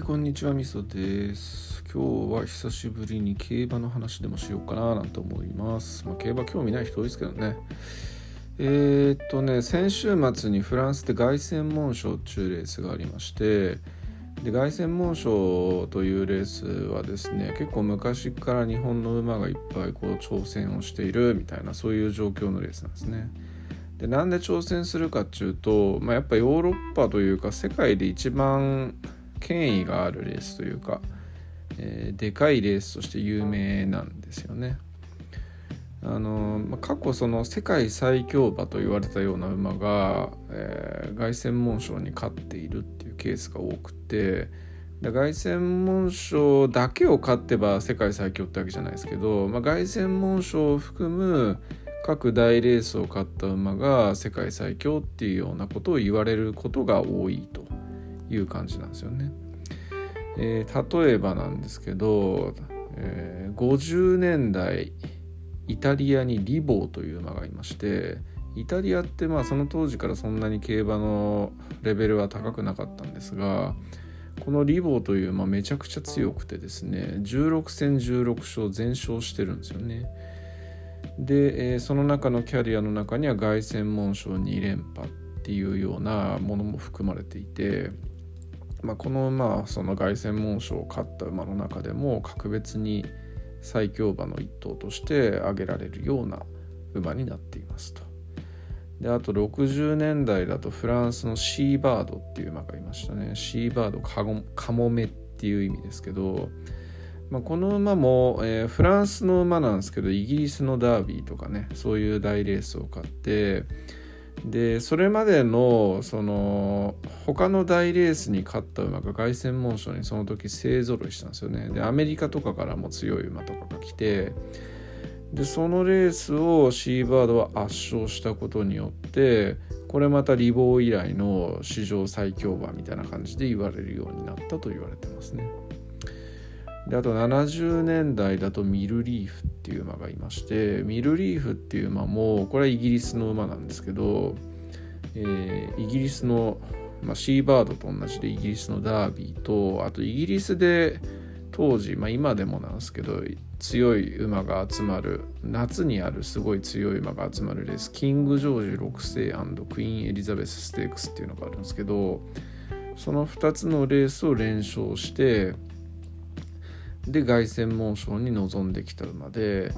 いこんにちはみそです。今日は久しぶりに競馬の話でもしようかななんて思います。まあ、競馬興味ない人多いですけどね。えー、っとね先週末にフランスで凱旋門賞っていうレースがありましてで凱旋門賞というレースはですね結構昔から日本の馬がいっぱいこう挑戦をしているみたいなそういう状況のレースなんですね。でなんで挑戦するかっていうと、まあ、やっぱヨーロッパというか世界で一番権威があるレースというか、えー、でかいレースとして有名なんですよね。あのまあ、過去その世界最強馬と言われたような馬が、えー、凱旋門賞に勝っているっていうケースが多くてで凱旋門賞だけを勝ってば世界最強ってわけじゃないですけど、まあ、凱旋門賞を含む各大レースを勝った馬が世界最強っていうようなことを言われることが多いという感じなんですよね。えー、例えばなんですけど、えー、50年代イタリアにリボーという馬がいましてイタリアってまあその当時からそんなに競馬のレベルは高くなかったんですがこのリボーという馬めちゃくちゃ強くてですね16戦16勝全勝してるんですよね。で、えー、その中のキャリアの中には凱旋門賞2連覇っていうようなものも含まれていて、まあ、この馬その凱旋門賞を勝った馬の中でも格別に最強馬の一頭として挙げられるような馬になっていますと。であと60年代だとフランスのシーバードっていう馬がいましたねシーバードカゴカモメっていう意味ですけどまあ、この馬も、えー、フランスの馬なんですけどイギリスのダービーとかねそういう大レースを買ってでそれまでのその他の大レースに勝った馬が凱旋門賞にその時勢ぞろいしたんですよねでアメリカとかからも強い馬とかが来てでそのレースをシーバードは圧勝したことによってこれまたリボー以来の史上最強馬みたいな感じで言われるようになったと言われてますね。であと70年代だとミルリーフっていう馬がいましてミルリーフっていう馬もこれはイギリスの馬なんですけど、えー、イギリスの、まあ、シーバードと同じでイギリスのダービーとあとイギリスで当時、まあ、今でもなんですけど強い馬が集まる夏にあるすごい強い馬が集まるレースキング・ジョージ6世クイーン・エリザベス・ステークスっていうのがあるんですけどその2つのレースを連勝してで凱旋門賞に臨んできた馬で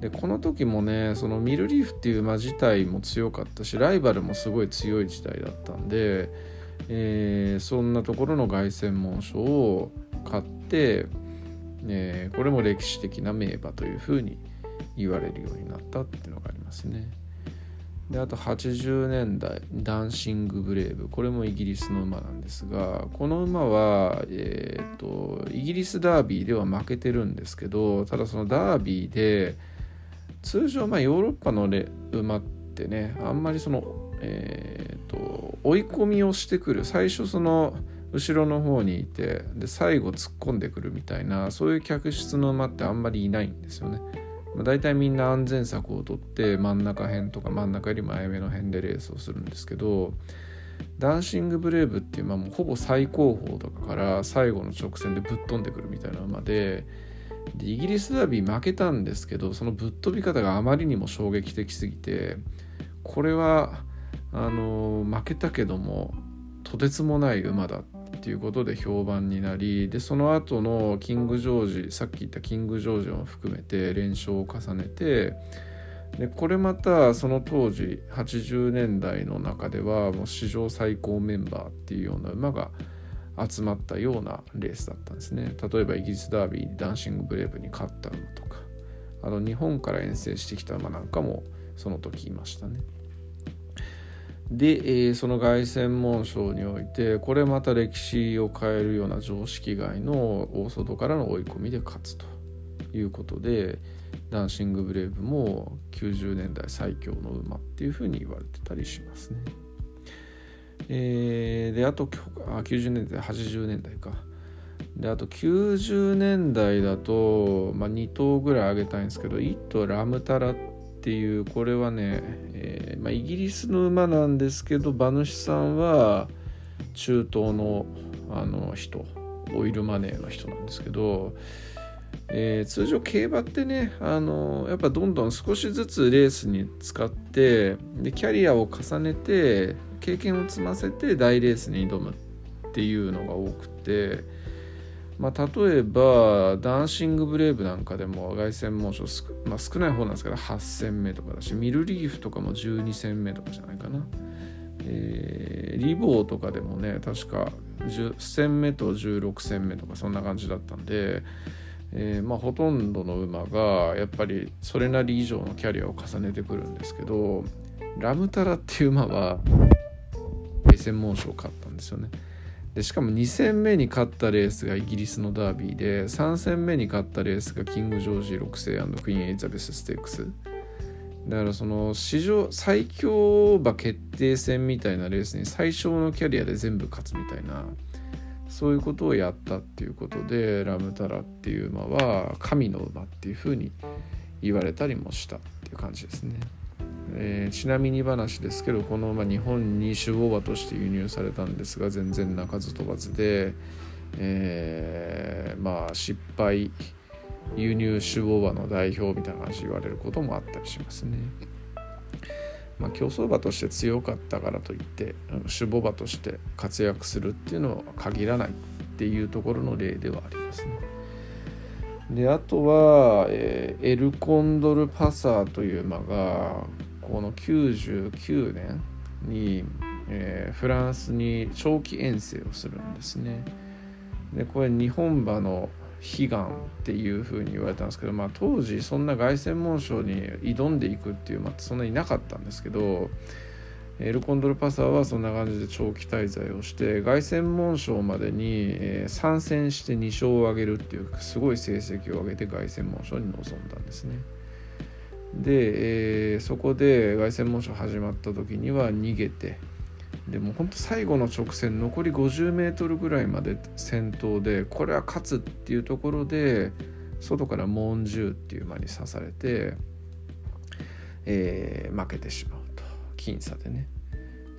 でこの時もねそのミルリーフっていう馬自体も強かったしライバルもすごい強い時代だったんで、えー、そんなところの凱旋門賞を買って、えー、これも歴史的な名馬というふうに言われるようになったっていうのがありますね。であと80年代ダンシングブレイブこれもイギリスの馬なんですがこの馬は、えーと、イギリスダービーでは負けてるんですけどただそのダービーで通常まあヨーロッパの馬ってねあんまりその、えーと追い込みをしてくる最初その後ろの方にいてで最後突っ込んでくるみたいなそういう客室の馬ってあんまりいないんですよね。まあ、大体みんな安全策をとって真ん中辺とか真ん中より前目の辺でレースをするんですけどダンシングブレイブっていう馬もうほぼ最高峰とかから最後の直線でぶっ飛んでくるみたいな馬ででイギリスダービー負けたんですけどそのぶっ飛び方があまりにも衝撃的すぎてこれはあの負けたけどもとてつもない馬だっていうことで評判になりでその後のキング・ジョージさっき言ったキング・ジョージも含めて連勝を重ねてでこれまたその当時80年代の中ではもう史上最高メンバーっていうような馬が集まったようなレースだったんですね例えばイギリスダービーダンシングブレイブに勝った馬とかあの日本から遠征してきた馬なんかもその時いましたね。で、えー、その凱旋門賞においてこれまた歴史を変えるような常識外の大外からの追い込みで勝つということでダンシングブレイブも90年代最強の馬っていうふうに言われてたりしますね。えー、であとあ90年代80年代か。であと90年代だと、まあ、2頭ぐらい挙げたいんですけど1頭ラムタラってっていうこれはね、えー、まあ、イギリスの馬なんですけど馬主さんは中東のあの人オイルマネーの人なんですけど、えー、通常競馬ってねあのやっぱどんどん少しずつレースに使ってでキャリアを重ねて経験を積ませて大レースに挑むっていうのが多くて、まあ、例えばダンシングブレイブなんかでも凱旋門賞少,、まあ、少ない方なんですけど8戦目とかだしミルリーフとかも12戦目とかじゃないかな。えー、リボーとかでもね確か10戦目と16戦目とかそんな感じだったんで、えー、まあ、ほとんどの馬がやっぱりそれなり以上のキャリアを重ねてくるんですけどラムタラっていう馬は専門賞を勝ったんですよねでしかも2戦目に勝ったレースがイギリスのダービーで3戦目に勝ったレースがキング・ジョージ6世クイーン・エリザベス・ステークスだからその史上最強馬決定戦みたいなレースに最小のキャリアで全部勝つみたいなそういうことをやったっていうことでラムタラっていう馬は神の馬っていうふうに言われたりもしたっていう感じですね。えー、ちなみに話ですけどこの馬日本に種牡馬として輸入されたんですが全然鳴かず飛ばずで、えー、まあ失敗輸入種牡馬の代表みたいな感じで言われることもあったりしますね。まあ、競走馬として強かったからといって種牡馬として活躍するっていうのは限らないっていうところの例ではありますね。であとは、えー、エルコンドルパサーという馬がこの99年に、えー、フランスに長期遠征をするんですね。でこれ日本馬の悲願っていうふうに言われたんですけど、まあ、当時そんな凱旋門賞に挑んでいくっていう馬ってそんなになかったんですけどエルコンドルパサーはそんな感じで長期滞在をして凱旋門賞までに、え、参戦して2勝を挙げるっていうすごい成績を上げて凱旋門賞に臨んだんですね。で、えー、そこで凱旋門賞始まった時には逃げてでも本当最後の直線残り 50m ぐらいまで先頭でこれは勝つっていうところで外からモンジューっていう馬に刺されて、えー、負けてしまうと。僅差でね。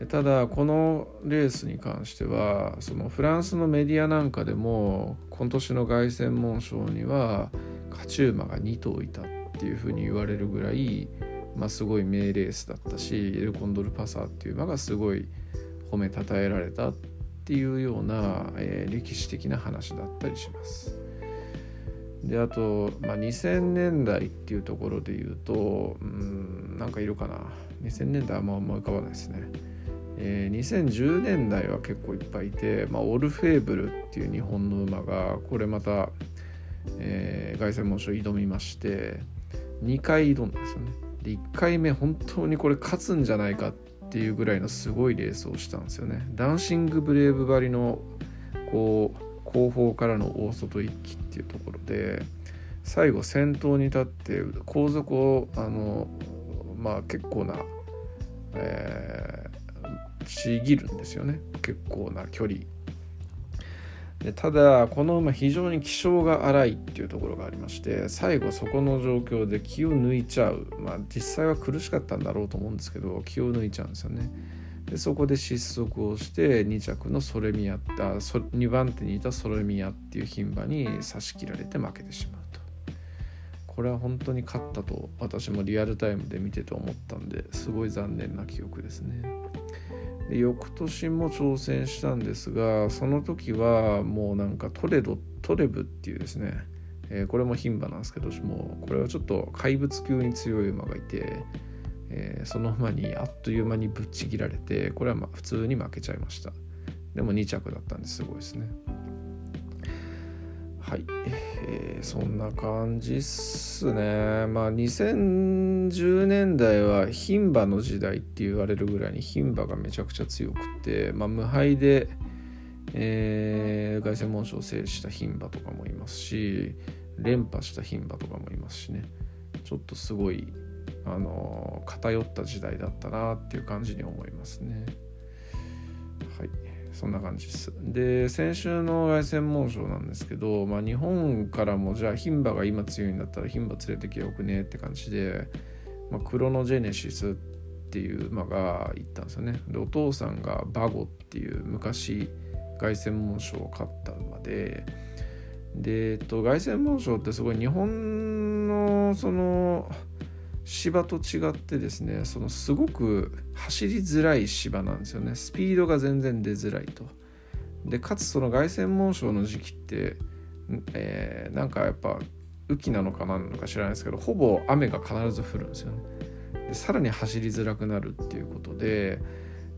ただこのレースに関してはそのフランスのメディアなんかでも今年の凱旋門賞には勝ち馬が2頭いたってていうふうに言われるぐらい、まあ、すごい名レースだったしエルコンドルパサーっていう馬がすごい褒めたたえられたっていうような、えー、歴史的な話だったりします。であと、まあ、2000年代っていうところで言うとうんなんかいるかな2000年代はもう思い浮かばないですね。えー、2010年代は結構いっぱいいて、まあ、オルフェーブルっていう日本の馬がこれまた、えー、凱旋門賞挑みまして2回挑んだんですよね。で1回目本当にこれ勝つんじゃないかっていうぐらいのすごいレースをしたんですよね。ダンシングブレイブ張りのこう後方からの大外一気っていうところで最後先頭に立って後続をあのまあ結構な、えー、ちぎるんですよね結構な距離でただこの馬非常に気性が荒いっていうところがありまして最後そこの状況で気を抜いちゃう。まあ実際は苦しかったんだろうと思うんですけど気を抜いちゃうんですよね。でそこで失速をして2着のソレミアった2番手にいたソレミアっていう牝馬に差し切られて負けてしまうと。これは本当に勝ったと私もリアルタイムで見てて思ったんですごい残念な記憶ですね。で翌年も挑戦したんですがその時はもうなんかトレドトレブっていうですね、えー、これも牝馬なんですけどもこれはちょっと怪物級に強い馬がいて、えー、その馬にあっという間にぶっちぎられてこれはまあ普通に負けちゃいました。でも2着だったんですごいですね。はい、ー、そんな感じっすね。まあ2010年代は牝馬の時代って言われるぐらいに牝馬がめちゃくちゃ強くて、まあ、無敗で、えー、凱旋門賞を制した牝馬とかもいますし連覇した牝馬とかもいますしね。ちょっとすごいあの偏った時代だったなっていう感じに思いますね。はい。そんな感じです。で、先週の凱旋門賞なんですけど、まあ、日本からもじゃあ牝馬が今強いんだったら牝馬連れてきゃよくねって感じで、まあ、クロノジェネシスっていう馬が行ったんですよね。で、お父さんがバゴっていう昔凱旋門賞を勝った馬でで、えっと、凱旋門賞ってすごい日本のその芝と違ってですねそのすごく走りづらい芝なんですよね。スピードが全然出づらいと。でかつその凱旋門賞の時期って、えー、なんかやっぱ雨季なのか何なのか知らないですけどほぼ雨が必ず降るんですよね。でさらに走りづらくなるっていうことで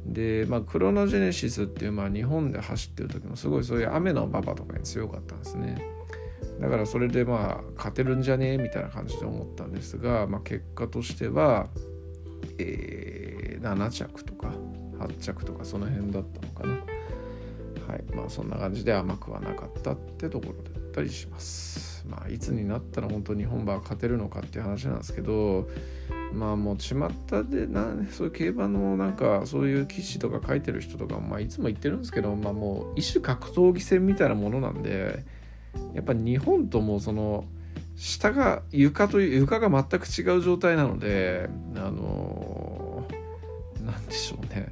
で、まあ、クロノジェネシスっていう、まあ、日本で走ってる時もすごいそういう雨の馬場とかに強かったんですね。だからそれでまあ勝てるんじゃねえみたいな感じで思ったんですが、まあ、結果としては、えー、7着とか8着とかその辺だったのかな。はい。まあそんな感じで甘くはなかったってところだったりします。まあいつになったら本当日本馬は勝てるのかっていう話なんですけどまあもう巷でなそういう競馬のなんかそういう記事とか書いてる人とかまあいつも言ってるんですけどまあもう一種格闘技戦みたいなものなんでやっぱ日本ともその下が床という床が全く違う状態なのであの何でしょうね、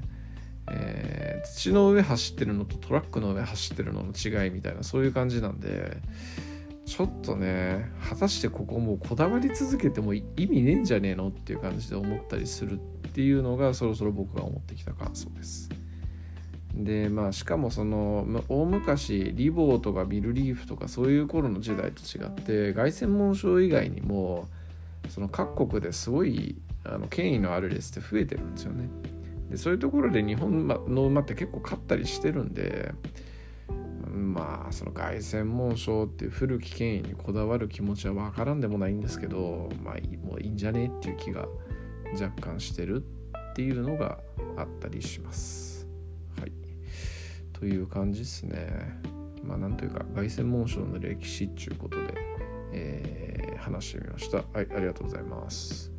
えー、土の上走ってるのとトラックの上走ってるのの違いみたいなそういう感じなんでちょっとね果たしてここもうこだわり続けても意味ねえんじゃねえのっていう感じで思ったりするっていうのがそろそろ僕が思ってきた感想です。でまあしかもその大昔リボーとかビルリーフとかそういう頃の時代と違って凱旋門賞以外にもその各国ですごいあの権威のあるレースって増えてるんですよね。でそういうところで日本の馬って結構勝ったりしてるんでまあその凱旋門賞っていう古き権威にこだわる気持ちは分からんでもないんですけどまあもういいんじゃねえっていう気が若干してるっていうのがあったりします。という感じですね。まあなんというか凱旋門賞の歴史っていうことで、えー、話してみました。はい、ありがとうございます。